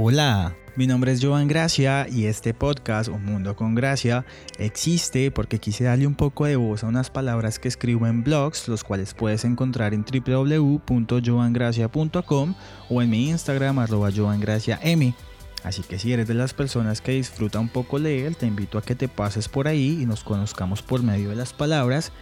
Hola, mi nombre es Joan Gracia y este podcast, Un Mundo con Gracia, existe porque quise darle un poco de voz a unas palabras que escribo en blogs, los cuales puedes encontrar en www.joangracia.com o en mi Instagram arroba joangraciam. Así que si eres de las personas que disfruta un poco leer, te invito a que te pases por ahí y nos conozcamos por medio de las palabras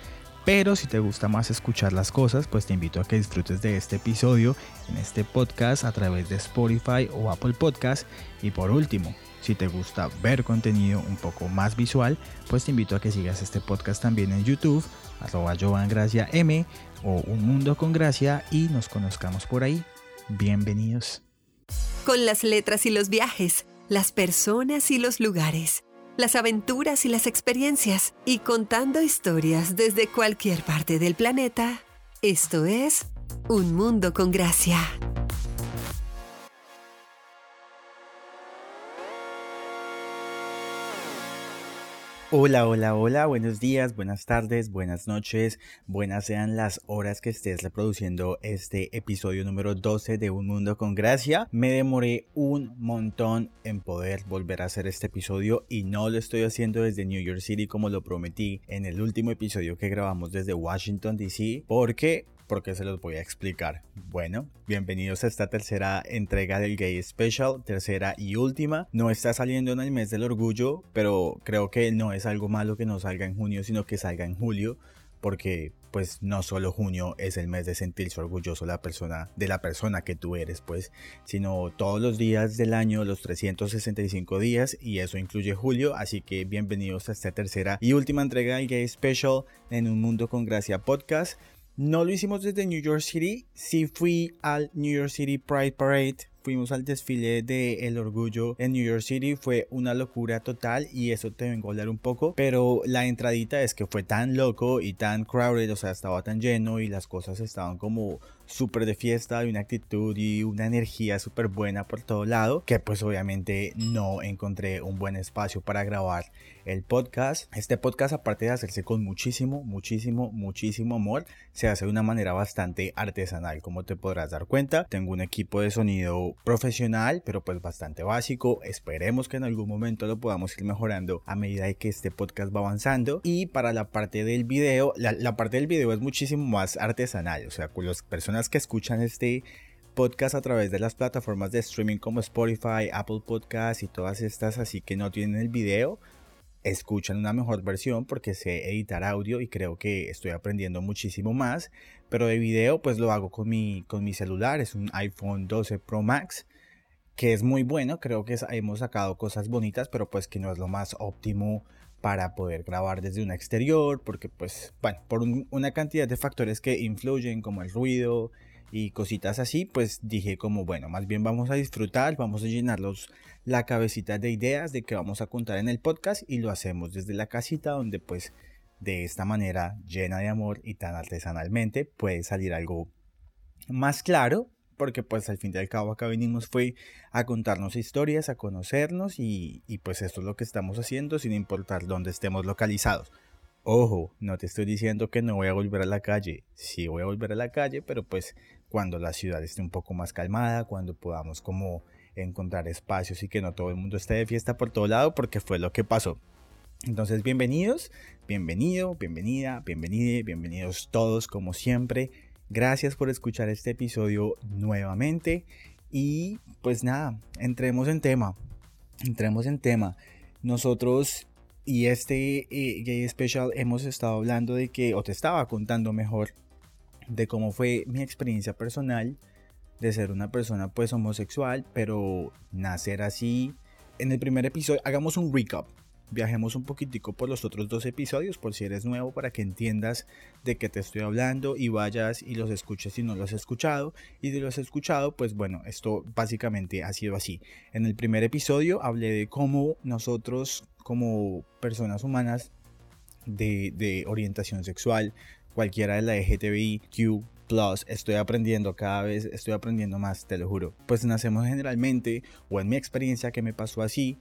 pero si te gusta más escuchar las cosas, pues te invito a que disfrutes de este episodio en este podcast a través de Spotify o Apple Podcast. Y por último, si te gusta ver contenido un poco más visual, pues te invito a que sigas este podcast también en YouTube, arroba Gracia M o Un Mundo con Gracia y nos conozcamos por ahí. Bienvenidos. Con las letras y los viajes, las personas y los lugares las aventuras y las experiencias, y contando historias desde cualquier parte del planeta. Esto es Un Mundo con Gracia. Hola, hola, hola, buenos días, buenas tardes, buenas noches, buenas sean las horas que estés reproduciendo este episodio número 12 de Un Mundo con Gracia. Me demoré un montón en poder volver a hacer este episodio y no lo estoy haciendo desde New York City como lo prometí en el último episodio que grabamos desde Washington DC porque porque se los voy a explicar. Bueno, bienvenidos a esta tercera entrega del Gay Special, tercera y última. No está saliendo en el mes del orgullo, pero creo que no es algo malo que no salga en junio, sino que salga en julio, porque pues no solo junio es el mes de sentirse orgulloso la persona de la persona que tú eres, pues, sino todos los días del año, los 365 días y eso incluye julio, así que bienvenidos a esta tercera y última entrega del Gay Special en un mundo con gracia podcast. No lo hicimos desde New York City, sí fui al New York City Pride Parade. Fuimos al desfile de El Orgullo en New York City, fue una locura total y eso te vengo a hablar un poco, pero la entradita es que fue tan loco y tan crowded, o sea, estaba tan lleno y las cosas estaban como súper de fiesta y una actitud y una energía súper buena por todo lado, que pues obviamente no encontré un buen espacio para grabar el podcast. Este podcast aparte de hacerse con muchísimo, muchísimo, muchísimo amor, se hace de una manera bastante artesanal, como te podrás dar cuenta. Tengo un equipo de sonido profesional, pero pues bastante básico. Esperemos que en algún momento lo podamos ir mejorando a medida que este podcast va avanzando. Y para la parte del video, la, parte del video es muchísimo más artesanal. O sea, con las personas que escuchan este podcast a través de las plataformas de streaming como Spotify, Apple Podcasts y todas estas, así que no tienen el video, escuchan una mejor versión porque sé editar audio y creo que estoy aprendiendo muchísimo más. Pero de video pues lo hago con mi, con mi celular, es un iPhone 12 Pro Max que es muy bueno, creo que hemos sacado cosas bonitas, pero pues que no es lo más óptimo para poder grabar desde un exterior, porque pues, bueno, por una cantidad de factores que influyen como el ruido, y cositas así, pues dije como, bueno, más bien vamos a disfrutar, vamos a llenarlos la cabecita de ideas de que vamos a contar en el podcast y lo hacemos desde la casita donde pues de esta manera llena de amor y tan artesanalmente puede salir algo más claro porque pues al fin y al cabo acá venimos fue a contarnos historias, a conocernos y, y pues esto es lo que estamos haciendo sin importar dónde estemos localizados. Ojo, no te estoy diciendo que no voy a volver a la calle. Sí voy a volver a la calle, pero pues cuando la ciudad esté un poco más calmada, cuando podamos como encontrar espacios y que no todo el mundo esté de fiesta por todo lado, porque fue lo que pasó. Entonces, bienvenidos, bienvenido, bienvenida, bienvenida, bienvenidos todos como siempre. Gracias por escuchar este episodio nuevamente. Y pues nada, entremos en tema. Entremos en tema. Nosotros y este eh, Gay Special hemos estado hablando de que, o te estaba contando mejor, de cómo fue mi experiencia personal de ser una persona pues homosexual, pero nacer así. En el primer episodio, hagamos un recap. Viajemos un poquitico por los otros dos episodios por si eres nuevo para que entiendas de qué te estoy hablando y vayas y los escuches si no los has escuchado. Y si los escuchado, pues bueno, esto básicamente ha sido así. En el primer episodio hablé de cómo nosotros como personas humanas de, orientación sexual, cualquiera de la LGTBIQ Plus, estoy aprendiendo cada vez, estoy aprendiendo más, te lo juro. Pues nacemos generalmente, o en mi experiencia que me pasó así,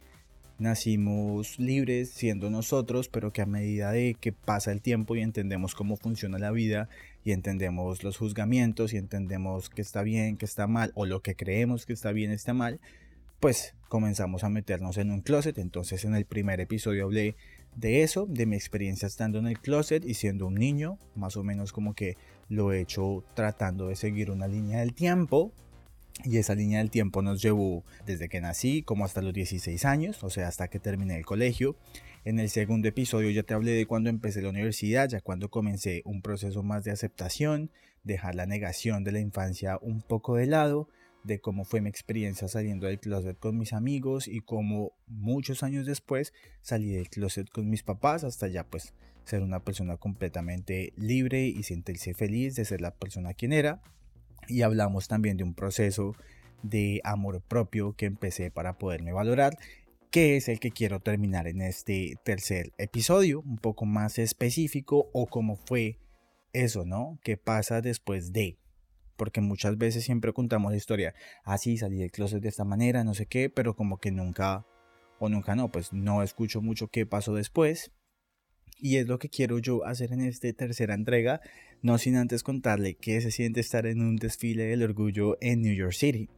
nacimos libres siendo nosotros, pero que a medida de que pasa el tiempo y entendemos cómo funciona la vida y entendemos los juzgamientos y entendemos que está bien, que está mal, o lo que creemos que está bien, está mal, pues comenzamos a meternos en un closet. Entonces en el primer episodio hablé de eso, de mi experiencia estando en el closet y siendo un niño, más o menos como que lo he hecho tratando de seguir una línea del tiempo. Y esa línea del tiempo nos llevó desde que nací como hasta los 16 años, o sea, hasta que terminé el colegio. En el segundo episodio ya te hablé de cuando empecé la universidad, ya cuando comencé un proceso más de aceptación, dejar la negación de la infancia un poco de lado, de cómo fue mi experiencia saliendo del closet con mis amigos y cómo muchos años después salí del closet con mis papás hasta ya pues ser una persona completamente libre y sentirse feliz de ser la persona quien era. Y hablamos también de un proceso de amor propio que empecé para poderme valorar, que es el que quiero terminar en este tercer episodio, un poco más específico o cómo fue eso, ¿no? ¿Qué pasa después de? porque muchas veces siempre contamos la historia, así ah, salí del closet de esta manera, no sé qué, pero como que nunca, o nunca no, pues no escucho mucho qué pasó después. Y es lo que quiero yo hacer en esta tercera entrega, no sin antes contarle qué se siente estar en un desfile del orgullo en New York City.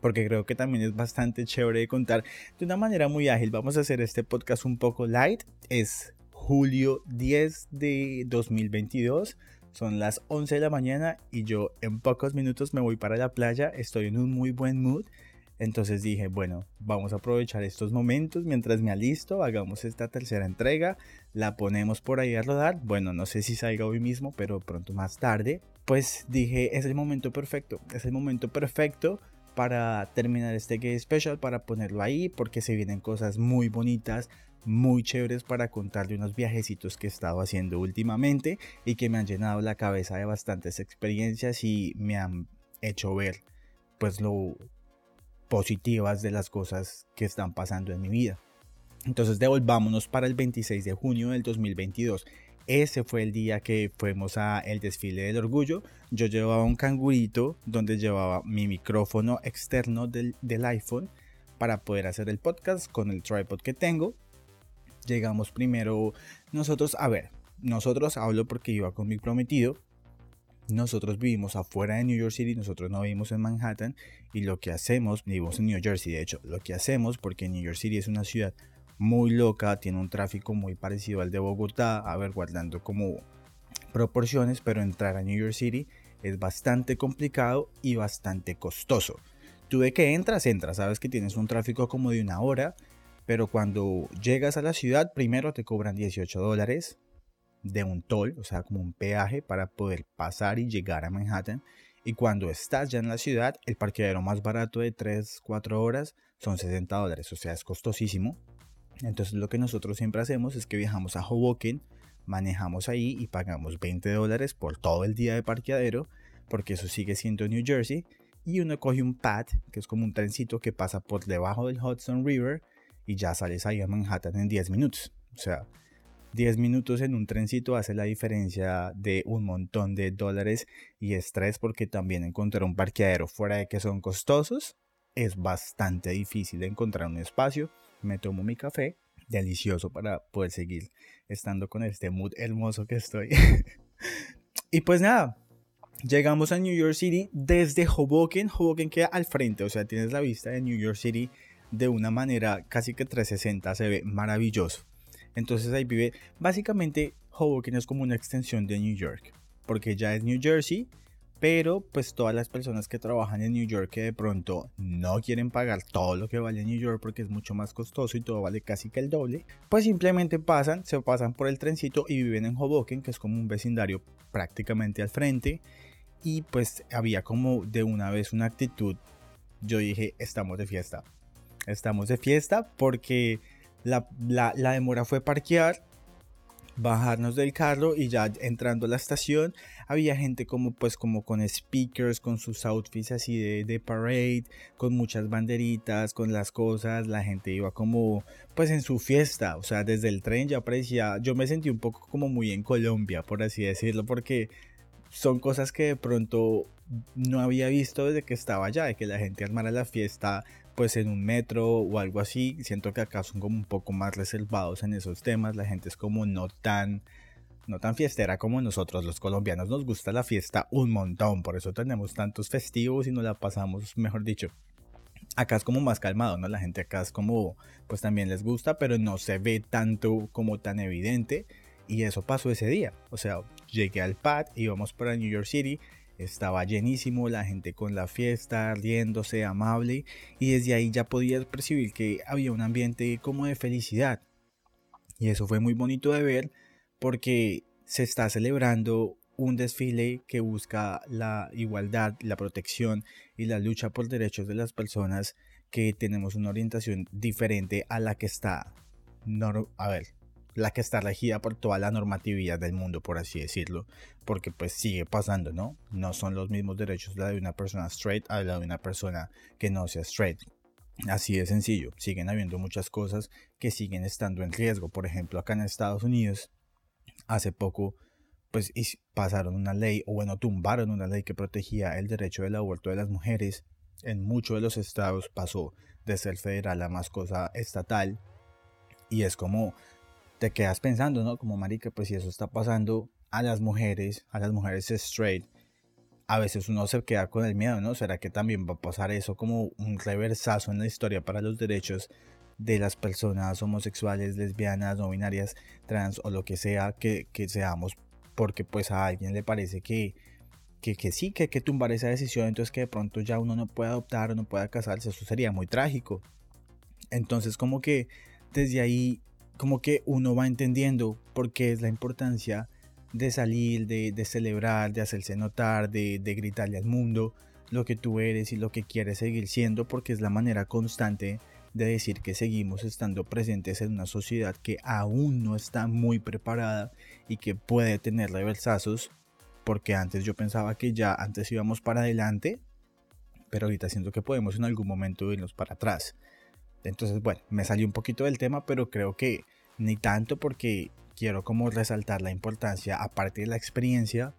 Porque creo que también es bastante chévere de contar de una manera muy ágil. Vamos a hacer este podcast un poco light. Es julio 10 de 2022 son las 11 de la mañana y yo en pocos minutos me voy para la playa. Estoy en un muy buen mood. Entonces dije, bueno, vamos a aprovechar estos momentos mientras me alisto, hagamos esta tercera entrega, la ponemos por ahí a rodar. Bueno, no sé si salga hoy mismo, pero pronto más tarde. Pues dije, es el momento perfecto, es el momento perfecto para terminar este Gay Special, para ponerlo ahí, porque se vienen cosas muy bonitas, muy chéveres para contarle unos viajecitos que he estado haciendo últimamente y que me han llenado la cabeza de bastantes experiencias y me han hecho ver pues lo positivas de las cosas que están pasando en mi vida. Entonces devolvámonos para el 26 de junio del 2022. Ese fue el día que fuimos a el desfile del orgullo. Yo llevaba un cangurito donde llevaba mi micrófono externo del, del iPhone para poder hacer el podcast con el tripod que tengo llegamos primero nosotros, a ver, nosotros hablo porque iba con mi prometido, nosotros vivimos afuera de New York City, nosotros no vivimos en Manhattan y lo que hacemos, vivimos en New Jersey de hecho, lo que hacemos porque New York City es una ciudad muy loca, tiene un tráfico muy parecido al de Bogotá, a ver, guardando como proporciones, pero entrar a New York City es bastante complicado y bastante costoso. Tú de que entras, entras, sabes que tienes un tráfico como de una hora pero cuando llegas a la ciudad, primero te cobran 18 dólares de un toll, o sea, como un peaje para poder pasar y llegar a Manhattan. Y cuando estás ya en la ciudad, el parqueadero más barato de 3, 4 horas son 60 dólares, o sea, es costosísimo. Entonces lo que nosotros siempre hacemos es que viajamos a Hoboken, manejamos ahí y pagamos 20 dólares por todo el día de parqueadero, porque eso sigue siendo New Jersey. Y uno coge un pad, que es como un trencito que pasa por debajo del Hudson River, y ya sales ahí a Manhattan en 10 minutos. O sea, 10 minutos en un trencito hace la diferencia de un montón de dólares y estrés porque también encontrar un parqueadero fuera de que son costosos es bastante difícil encontrar un espacio. Me tomo mi café, delicioso para poder seguir estando con este mood hermoso que estoy. y pues nada, llegamos a New York City desde Hoboken. Hoboken queda al frente, o sea, tienes la vista de New York City de una manera casi que 360, se ve maravilloso. Entonces ahí vive, básicamente Hoboken es como una extensión de New York, porque ya es New Jersey, pero pues todas las personas que trabajan en New York que de pronto no quieren pagar todo lo que vale New York porque es mucho más costoso y todo vale casi que el doble, pues simplemente pasan, se pasan por el trencito y viven en Hoboken, que es como un vecindario prácticamente al frente. Y pues había como de una vez una actitud, yo dije, estamos de fiesta, estamos de fiesta porque la, demora fue parquear, bajarnos del carro y ya entrando a la estación había gente como pues como con speakers, con sus outfits así de, de, parade, con muchas banderitas, con las cosas, la gente iba como pues en su fiesta, o sea, desde el tren ya parecía, yo me sentí un poco como muy en Colombia, por así decirlo, porque son cosas que de pronto no había visto desde que estaba allá, de que la gente armara la fiesta pues en un metro o algo así. Siento que acá son como un poco más reservados en esos temas. La gente es como no tan, no tan fiestera como nosotros los colombianos. Nos gusta la fiesta un montón, por eso tenemos tantos festivos y nos la pasamos, mejor dicho, Acá es como más calmado, ¿no? La gente acá es como, pues también les gusta, pero no se ve tanto como tan evidente. Y eso pasó ese día. O sea, llegué al pad, íbamos para New York City, estaba llenísimo, la gente con la fiesta, riéndose, amable. Y desde ahí ya podías percibir que había un ambiente como de felicidad. Y eso fue muy bonito de ver porque se está celebrando un desfile que busca la igualdad, la protección y la lucha por derechos de las personas que tenemos una orientación diferente a la que está, a ver, la que está regida por toda la normatividad del mundo, por así decirlo, porque pues sigue pasando, ¿no? No son los mismos derechos la de una persona straight a la de una persona que no sea straight. Así de sencillo, siguen habiendo muchas cosas que siguen estando en riesgo. Por ejemplo, acá en Estados Unidos, hace poco pues pasaron una ley, o bueno, tumbaron una ley que protegía el derecho del aborto de las mujeres. En muchos de los estados pasó de ser federal a más cosa estatal. Y es como, te quedas pensando, ¿no? Como marica, pues si eso está pasando a las mujeres, a las mujeres straight, a veces uno se queda con el miedo, ¿no? ¿Será que también va a pasar eso como un reversazo en la historia para los derechos de las personas homosexuales, lesbianas, no binarias, trans o lo que sea que, seamos porque pues a alguien le parece que, que, sí, que hay que tumbar esa decisión, entonces que de pronto ya uno no puede adoptar o no pueda casarse, eso sería muy trágico. Entonces como que desde ahí, como que uno va entendiendo por qué es la importancia de salir, de, celebrar, de hacerse notar, de, de gritarle al mundo lo que tú eres y lo que quieres seguir siendo, porque es la manera constante de decir que seguimos estando presentes en una sociedad que aún no está muy preparada y que puede tener reversazos, porque antes yo pensaba que ya antes íbamos para adelante, pero ahorita siento que podemos en algún momento irnos para atrás. Entonces, bueno, me salió un poquito del tema, pero creo que ni tanto porque quiero como resaltar la importancia, aparte de la experiencia,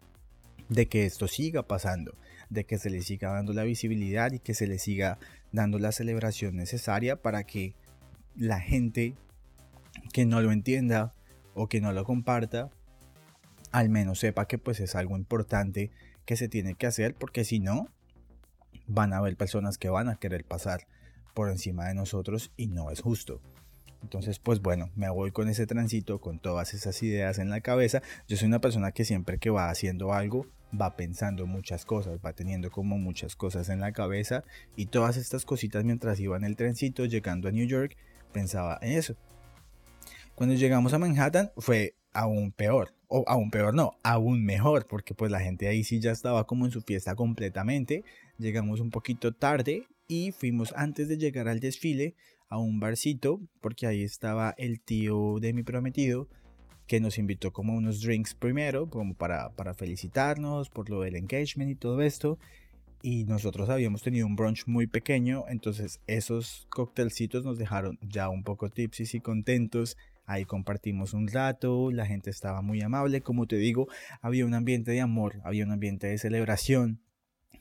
de que esto siga pasando, de que se le siga dando la visibilidad y que se le siga dando la celebración necesaria para que la gente que no lo entienda o que no lo comparta, al menos sepa que pues es algo importante que se tiene que hacer, porque si no, van a haber personas que van a querer pasar por encima de nosotros y no es justo. Entonces, pues bueno, me voy con ese tránsito, con todas esas ideas en la cabeza. Yo soy una persona que siempre que va haciendo algo, va pensando muchas cosas, va teniendo como muchas cosas en la cabeza y todas estas cositas mientras iba en el trencito llegando a New York, pensaba en eso. Cuando llegamos a Manhattan fue aún peor, o aún peor no, aún mejor, porque pues la gente ahí sí ya estaba como en su fiesta completamente. Llegamos un poquito tarde y fuimos antes de llegar al desfile a un barcito, porque ahí estaba el tío de mi prometido que nos invitó como unos drinks primero, como para, para felicitarnos por lo del engagement y todo esto. Y nosotros habíamos tenido un brunch muy pequeño, entonces esos coctelcitos nos dejaron ya un poco tipsy y contentos. Ahí compartimos un rato, la gente estaba muy amable, como te digo, había un ambiente de amor, había un ambiente de celebración,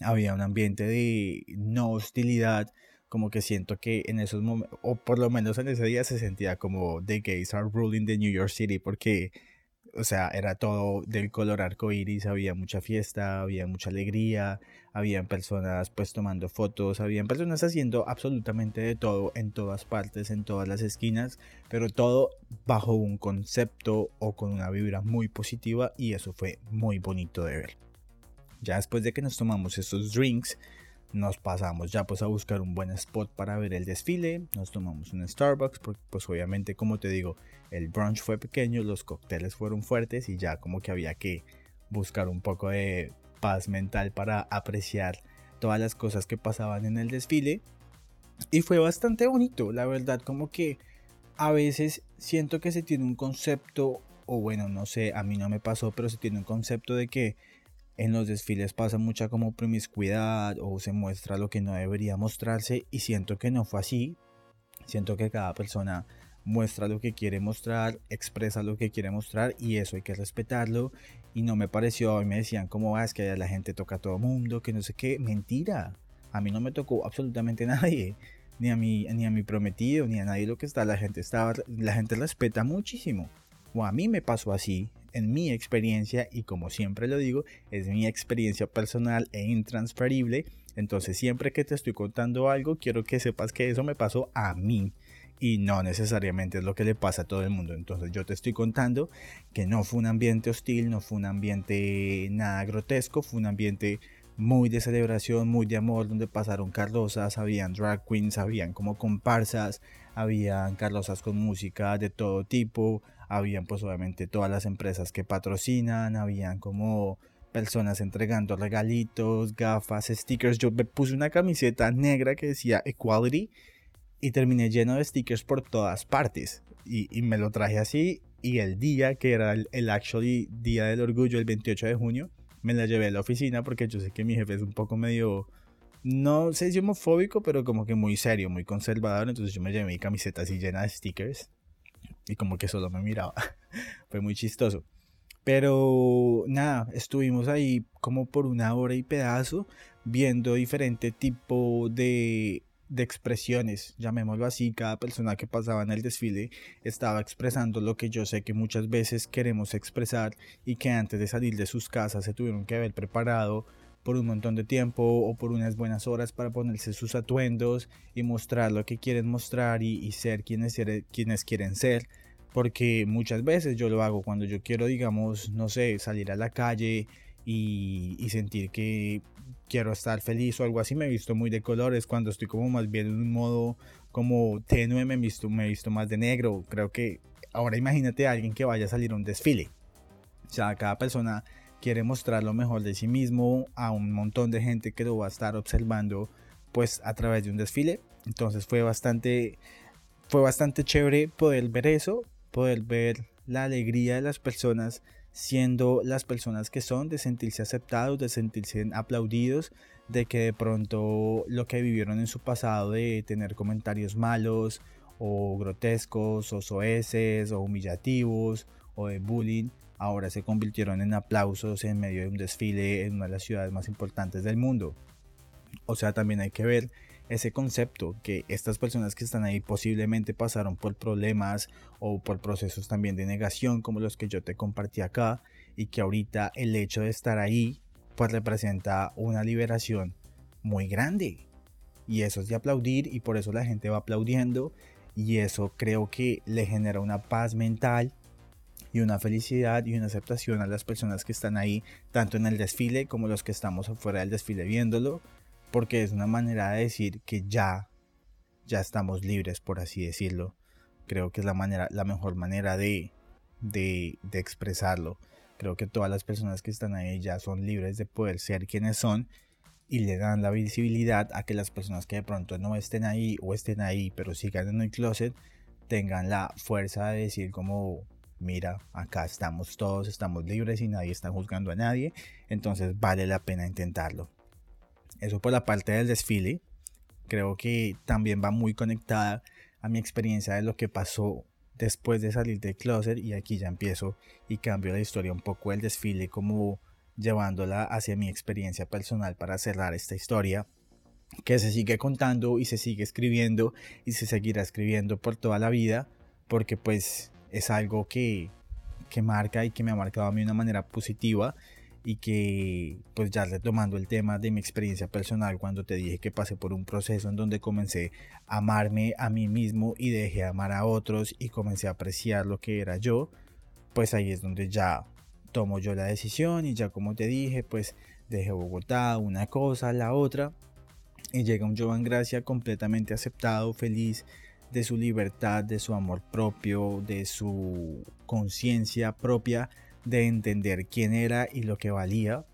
había un ambiente de no hostilidad, como que siento que en esos momentos, o por lo menos en ese día se sentía como The Gays are ruling the New York City, porque, o sea, era todo del color arco iris, había mucha fiesta, había mucha alegría, habían personas pues tomando fotos, habían personas haciendo absolutamente de todo en todas partes, en todas las esquinas, pero todo bajo un concepto o con una vibra muy positiva y eso fue muy bonito de ver. Ya después de que nos tomamos esos drinks, nos pasamos ya pues a buscar un buen spot para ver el desfile, nos tomamos un Starbucks, porque pues obviamente como te digo, el brunch fue pequeño, los cócteles fueron fuertes y ya como que había que buscar un poco de paz mental para apreciar todas las cosas que pasaban en el desfile. Y fue bastante bonito, la verdad, como que a veces siento que se tiene un concepto, o bueno, no sé, a mí no me pasó, pero se tiene un concepto de que en los desfiles pasa mucha como promiscuidad o se muestra lo que no debería mostrarse y siento que no fue así. Siento que cada persona muestra lo que quiere mostrar, expresa lo que quiere mostrar y eso hay que respetarlo. Y no me pareció, hoy me decían como vas, ah, que la gente toca a todo mundo, que no sé qué, mentira. A mí no me tocó absolutamente nadie, ni a mi, ni a mi prometido, ni a nadie lo que está. La gente estaba, la gente respeta muchísimo. O a mí me pasó así en mi experiencia y como siempre lo digo, es mi experiencia personal e intransferible. Entonces siempre que te estoy contando algo, quiero que sepas que eso me pasó a mí y no necesariamente es lo que le pasa a todo el mundo. Entonces yo te estoy contando que no fue un ambiente hostil, no fue un ambiente nada grotesco, fue un ambiente muy de celebración, muy de amor, donde pasaron carrozas, habían drag queens, habían como comparsas, habían carrozas con música de todo tipo, habían pues obviamente todas las empresas que patrocinan, habían como personas entregando regalitos, gafas, stickers. Yo me puse una camiseta negra que decía Equality y terminé lleno de stickers por todas partes. Y, me lo traje así y el día que era el, el actually Día del Orgullo, el 28 de junio, me la llevé a la oficina porque yo sé que mi jefe es un poco medio, no sé si homofóbico, pero como que muy serio, muy conservador. Entonces yo me llevé mi camiseta así llena de stickers y como que solo me miraba. Fue muy chistoso. Pero nada, estuvimos ahí como por una hora y pedazo viendo diferente tipo de, de expresiones, llamémoslo así, cada persona que pasaba en el desfile estaba expresando lo que yo sé que muchas veces queremos expresar y que antes de salir de sus casas se tuvieron que haber preparado por un montón de tiempo o por unas buenas horas para ponerse sus atuendos y mostrar lo que quieren mostrar y, ser quienes, quienes quieren ser porque muchas veces yo lo hago cuando yo quiero, digamos, no sé, salir a la calle y, sentir que quiero estar feliz o algo así, me he visto muy de colores, cuando estoy como más bien en un modo como tenue, me he visto, me he visto más de negro, creo que ahora imagínate a alguien que vaya a salir a un desfile, o sea, cada persona quiere mostrar lo mejor de sí mismo a un montón de gente que lo va a estar observando pues a través de un desfile, entonces fue bastante fue bastante chévere poder ver eso poder ver la alegría de las personas siendo las personas que son, de sentirse aceptados, de sentirse aplaudidos, de que de pronto lo que vivieron en su pasado de tener comentarios malos o grotescos o soeces o humillativos o de bullying, ahora se convirtieron en aplausos en medio de un desfile en una de las ciudades más importantes del mundo. O sea, también hay que ver ese concepto que estas personas que están ahí posiblemente pasaron por problemas o por procesos también de negación como los que yo te compartí acá y que ahorita el hecho de estar ahí pues representa una liberación muy grande y eso es de aplaudir y por eso la gente va aplaudiendo y eso creo que le genera una paz mental y una felicidad y una aceptación a las personas que están ahí tanto en el desfile como los que estamos afuera del desfile viéndolo porque es una manera de decir que ya, ya estamos libres, por así decirlo. Creo que es la, manera, la mejor manera de, de, de expresarlo. Creo que todas las personas que están ahí ya son libres de poder ser quienes son y le dan la visibilidad a que las personas que de pronto no estén ahí o estén ahí pero sigan en el closet tengan la fuerza de decir como mira acá estamos todos estamos libres y nadie está juzgando a nadie entonces vale la pena intentarlo eso por la parte del desfile. Creo que también va muy conectada a mi experiencia de lo que pasó después de salir del closet y aquí ya empiezo y cambio la historia un poco del desfile como llevándola hacia mi experiencia personal para cerrar esta historia que se sigue contando y se sigue escribiendo y se seguirá escribiendo por toda la vida porque pues es algo que, que marca y que me ha marcado a mí de una manera positiva y que pues ya retomando el tema de mi experiencia personal cuando te dije que pasé por un proceso en donde comencé a amarme a mí mismo y dejé amar a otros y comencé a apreciar lo que era yo, pues ahí es donde ya tomo yo la decisión y ya como te dije pues dejé Bogotá una cosa, la otra y llega un Joan Gracia completamente aceptado, feliz de su libertad, de su amor propio, de su conciencia propia de entender quién era y lo que valía.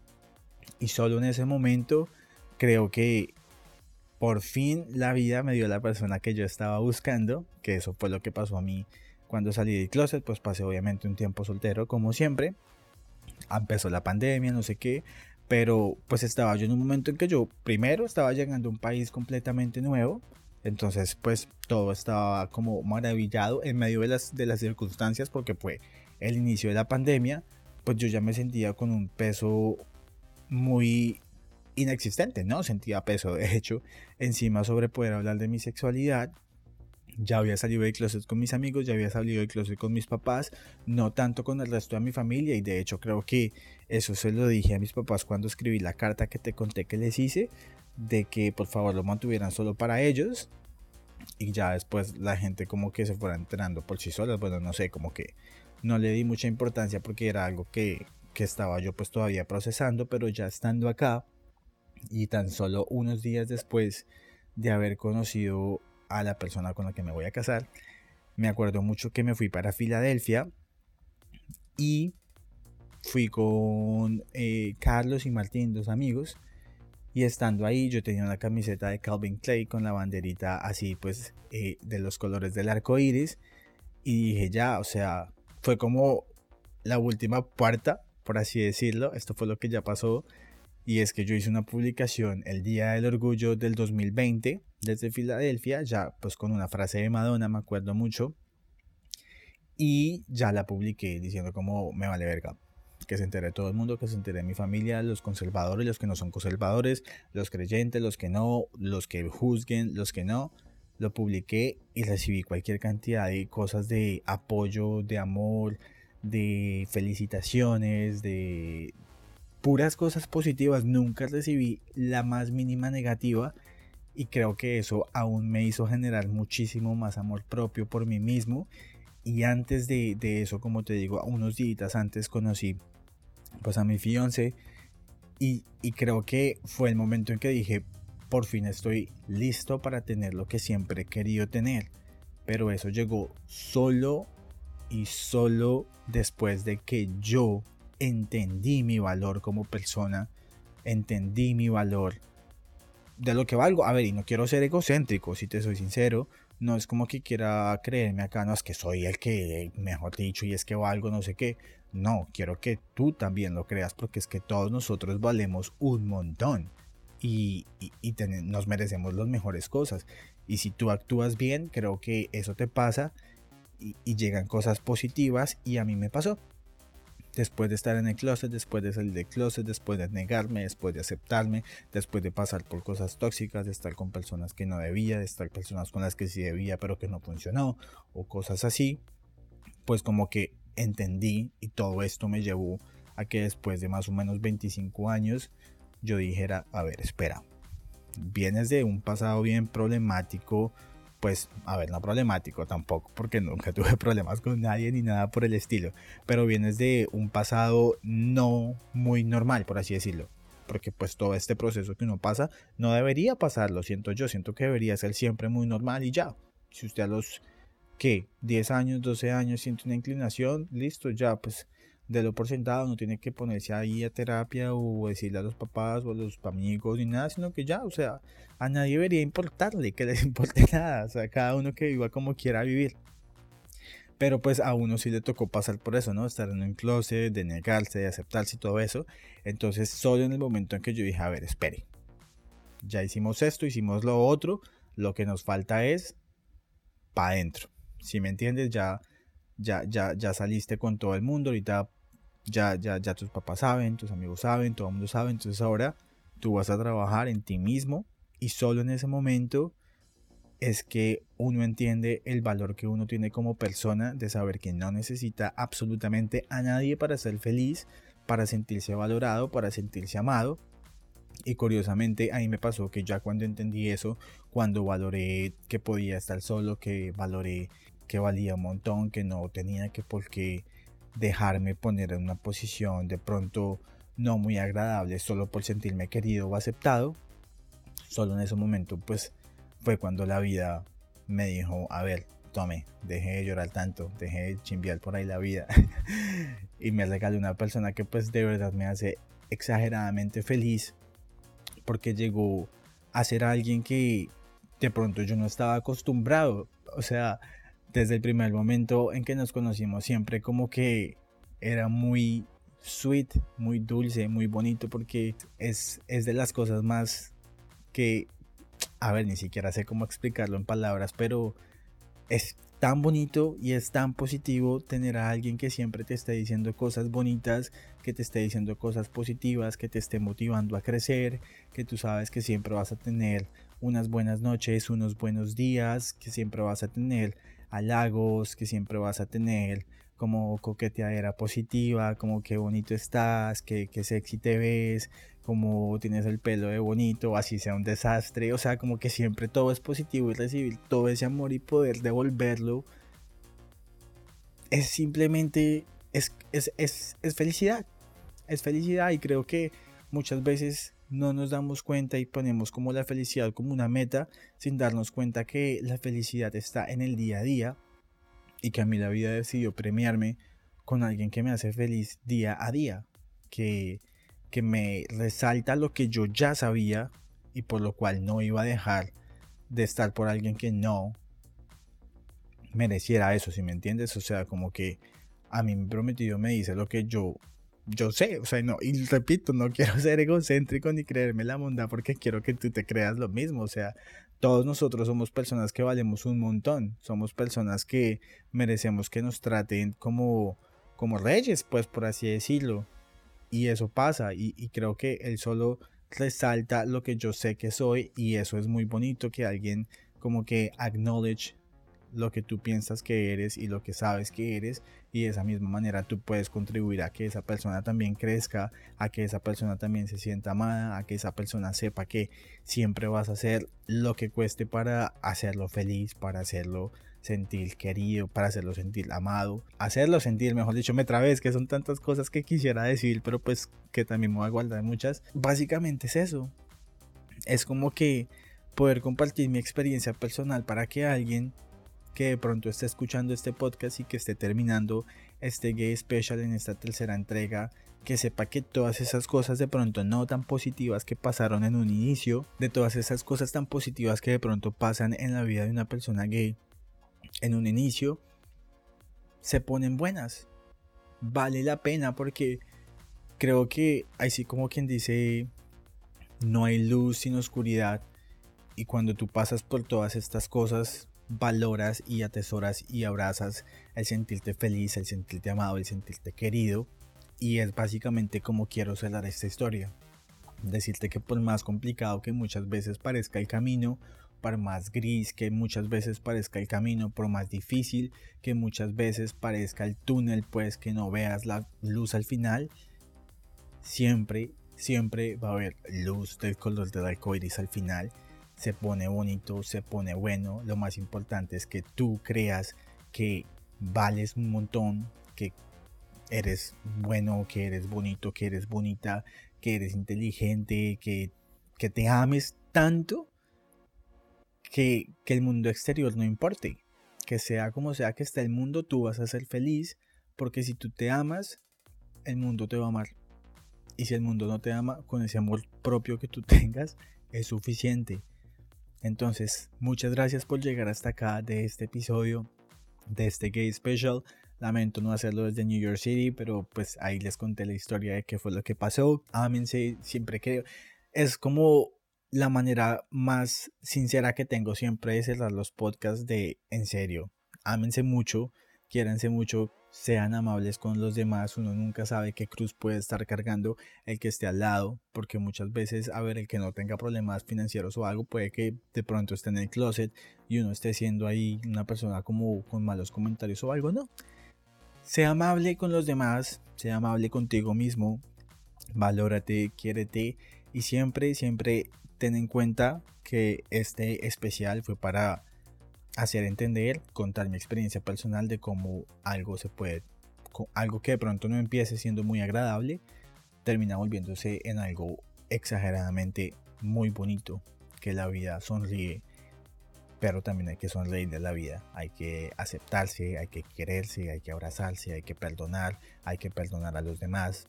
Y solo en ese momento creo que por fin la vida me dio la persona que yo estaba buscando, que eso fue lo que pasó a mí cuando salí del closet, pues pasé obviamente un tiempo soltero como siempre. Empezó la pandemia, no sé qué, pero pues estaba yo en un momento en que yo primero estaba llegando a un país completamente nuevo, entonces pues todo estaba como maravillado en medio de las, de las circunstancias porque fue el inicio de la pandemia, pues yo ya me sentía con un peso muy inexistente, ¿no? Sentía peso, de hecho, encima sobre poder hablar de mi sexualidad. Ya había salido de closet con mis amigos, ya había salido de closet con mis papás, no tanto con el resto de mi familia y de hecho creo que eso se lo dije a mis papás cuando escribí la carta que te conté que les hice, de que por favor lo mantuvieran solo para ellos y ya después la gente como que se fuera enterando por sí sola, bueno no sé, como que no le di mucha importancia porque era algo que, que estaba yo pues todavía procesando, pero ya estando acá y tan solo unos días después de haber conocido a la persona con la que me voy a casar, me acuerdo mucho que me fui para Filadelfia y fui con eh, Carlos y Martín, dos amigos, y estando ahí yo tenía una camiseta de Calvin Clay con la banderita así pues eh, de los colores del arco iris y dije ya, o sea, fue como la última puerta, por así decirlo, esto fue lo que ya pasó y es que yo hice una publicación el Día del Orgullo del 2020 desde Filadelfia, ya pues con una frase de Madonna, me acuerdo mucho. Y ya la publiqué diciendo como me vale verga. Que se entere todo el mundo, que se entere mi familia, los conservadores, los que no son conservadores, los creyentes, los que no, los que juzguen, los que no. Lo publiqué y recibí cualquier cantidad de cosas de apoyo, de amor, de felicitaciones, de, puras cosas positivas, nunca recibí la más mínima negativa y creo que eso aún me hizo generar muchísimo más amor propio por mí mismo y antes de, eso, como te digo, unos días antes conocí pues a mi fiance y, y creo que fue el momento en que dije, por fin estoy listo para tener lo que siempre he querido tener. Pero eso llegó solo y solo después de que yo entendí mi valor como persona, entendí mi valor de lo que valgo. A ver, y no quiero ser egocéntrico, si te soy sincero, no es como que quiera creerme acá, no es que soy el que, mejor dicho, y es que valgo no sé qué. No, quiero que tú también lo creas porque es que todos nosotros valemos un montón y, nos merecemos las mejores cosas. Y si tú actúas bien, creo que eso te pasa y llegan cosas positivas y a mí me pasó después de estar en el closet, después de salir del closet, después de negarme, después de aceptarme, después de pasar por cosas tóxicas, de estar con personas que no debía, de estar personas con las que sí debía pero que no funcionó o cosas así, pues como que entendí y todo esto me llevó a que después de más o menos 25 años yo dijera, a ver, espera, vienes de un pasado bien problemático, pues, a ver, no problemático tampoco, porque nunca tuve problemas con nadie ni nada por el estilo, pero vienes de un pasado no muy normal, por así decirlo, porque pues todo este proceso que uno pasa no debería pasarlo, siento yo, siento que debería ser siempre muy normal y ya, si usted a los, ¿qué? 10 años, 12 años siente una inclinación, listo, ya, pues de lo por sentado, no tiene que ponerse ahí a terapia o decirle a los papás o a los amigos ni nada, sino que ya, o sea, a nadie debería importarle que les importe nada, o sea, cada uno que viva como quiera vivir. Pero pues a uno sí le tocó pasar por eso, ¿no? Estar en un closet, de negarse, de aceptarse y todo eso. Entonces, solo en el momento en que yo dije, a ver, espere. Ya hicimos esto, hicimos lo otro. Lo que nos falta es para adentro. Si me entiendes, ya, ya, ya, ya saliste con todo el mundo. Ahorita ya, ya, ya tus papás saben, tus amigos saben, todo el mundo sabe. Entonces ahora tú vas a trabajar en ti mismo y solo en ese momento es que uno entiende el valor que uno tiene como persona de saber que no necesita absolutamente a nadie para ser feliz, para sentirse valorado, para sentirse amado. Y curiosamente a mí me pasó que ya cuando entendí eso, cuando valoré que podía estar solo, que valoré que valía un montón, que no tenía que por qué dejarme poner en una posición de pronto no muy agradable solo por sentirme querido o aceptado. Solo en ese momento pues fue cuando la vida me dijo, a ver, tome, deje de llorar tanto, deje de chimbiar por ahí la vida. y me regaló una persona que pues de verdad me hace exageradamente feliz porque llegó a ser alguien que de pronto yo no estaba acostumbrado. O sea, desde el primer momento en que nos conocimos siempre como que era muy sweet, muy dulce, muy bonito porque es, es de las cosas más que, a ver, ni siquiera sé cómo explicarlo en palabras, pero es tan bonito y es tan positivo tener a alguien que siempre te esté diciendo cosas bonitas, que te esté diciendo cosas positivas, que te esté motivando a crecer, que tú sabes que siempre vas a tener unas buenas noches, unos buenos días, que siempre vas a tener halagos, que siempre vas a tener como coqueteadera positiva, como qué bonito estás, qué, qué sexy te ves, como tienes el pelo de bonito, así sea un desastre, o sea, como que siempre todo es positivo y recibir todo ese amor y poder devolverlo es simplemente, es, es, es, es felicidad, es felicidad y creo que muchas veces no nos damos cuenta y ponemos como la felicidad como una meta sin darnos cuenta que la felicidad está en el día a día y que a mí la vida decidió premiarme con alguien que me hace feliz día a día, que, que me resalta lo que yo ya sabía y por lo cual no iba a dejar de estar por alguien que no mereciera eso, si me entiendes, o sea, como que a mí mi prometido me dice lo que yo yo sé, o sea, no, y repito, no quiero ser egocéntrico ni creerme la bondad porque quiero que tú te creas lo mismo, o sea, todos nosotros somos personas que valemos un montón, somos personas que merecemos que nos traten como, como reyes, pues por así decirlo, y eso pasa, y, y creo que él solo resalta lo que yo sé que soy, y eso es muy bonito que alguien como que acknowledge lo que tú piensas que eres y lo que sabes que eres y de esa misma manera tú puedes contribuir a que esa persona también crezca, a que esa persona también se sienta amada, a que esa persona sepa que siempre vas a hacer lo que cueste para hacerlo feliz, para hacerlo sentir querido, para hacerlo sentir amado, hacerlo sentir, mejor dicho, me vez que son tantas cosas que quisiera decir, pero pues que también me voy a guardar muchas. Básicamente es eso. Es como que poder compartir mi experiencia personal para que alguien que de pronto esté escuchando este podcast y que esté terminando este Gay Special en esta tercera entrega, que sepa que todas esas cosas de pronto no tan positivas que pasaron en un inicio, de todas esas cosas tan positivas que de pronto pasan en la vida de una persona gay en un inicio, se ponen buenas. Vale la pena porque creo que así como quien dice, no hay luz sin oscuridad. Y cuando tú pasas por todas estas cosas, valoras y atesoras y abrazas el sentirte feliz, el sentirte amado, el sentirte querido. Y es básicamente como quiero cerrar esta historia. Decirte que por más complicado que muchas veces parezca el camino, por más gris que muchas veces parezca el camino, por más difícil que muchas veces parezca el túnel, pues que no veas la luz al final, siempre, siempre va a haber luz del color del arco iris al final se pone bonito, se pone bueno. Lo más importante es que tú creas que vales un montón, que eres bueno, que eres bonito, que eres bonita, que eres inteligente, que, que te ames tanto que, que el mundo exterior no importe. Que sea como sea que esté el mundo, tú vas a ser feliz porque si tú te amas, el mundo te va a amar. Y si el mundo no te ama, con ese amor propio que tú tengas, es suficiente. Entonces, muchas gracias por llegar hasta acá de este episodio, de este Gay Special. Lamento no hacerlo desde New York City, pero pues ahí les conté la historia de qué fue lo que pasó. Ámense, siempre creo. Es como la manera más sincera que tengo siempre de cerrar los podcasts de en serio. Ámense mucho, quiéranse mucho, sean amables con los demás, uno nunca sabe qué cruz puede estar cargando el que esté al lado, porque muchas veces, a ver, el que no tenga problemas financieros o algo, puede que de pronto esté en el closet y uno esté siendo ahí una persona como con malos comentarios o algo, no. Sea amable con los demás, sea amable contigo mismo, valórate, quiérete y siempre, siempre ten en cuenta que este especial fue para hacer entender, contar mi experiencia personal de cómo algo se puede, algo que de pronto no empiece siendo muy agradable, termina volviéndose en algo exageradamente muy bonito, que la vida sonríe, pero también hay que sonreír de la vida, hay que aceptarse, hay que quererse, hay que abrazarse, hay que perdonar, hay que perdonar a los demás,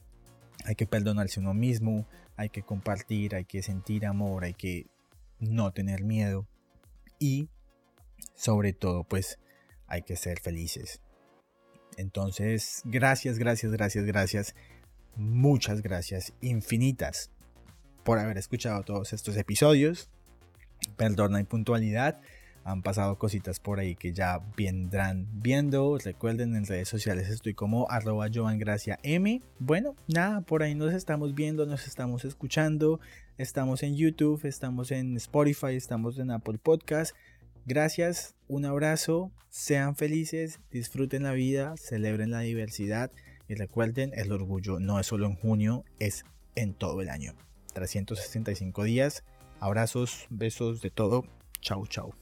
hay que perdonarse uno mismo, hay que compartir, hay que sentir amor, hay que no tener miedo. Y sobre todo pues hay que ser felices. Entonces, gracias, gracias, gracias, gracias, muchas gracias infinitas por haber escuchado todos estos episodios. Perdona puntualidad han pasado cositas por ahí que ya vendrán viendo. Recuerden en redes sociales estoy como arroba M. Bueno, nada, por ahí nos estamos viendo, nos estamos escuchando. Estamos en YouTube, estamos en Spotify, estamos en Apple Podcast. Gracias, un abrazo, sean felices, disfruten la vida, celebren la diversidad y recuerden, el orgullo no es solo en junio, es en todo el año. 365 días, abrazos, besos, de todo. Chau, chau.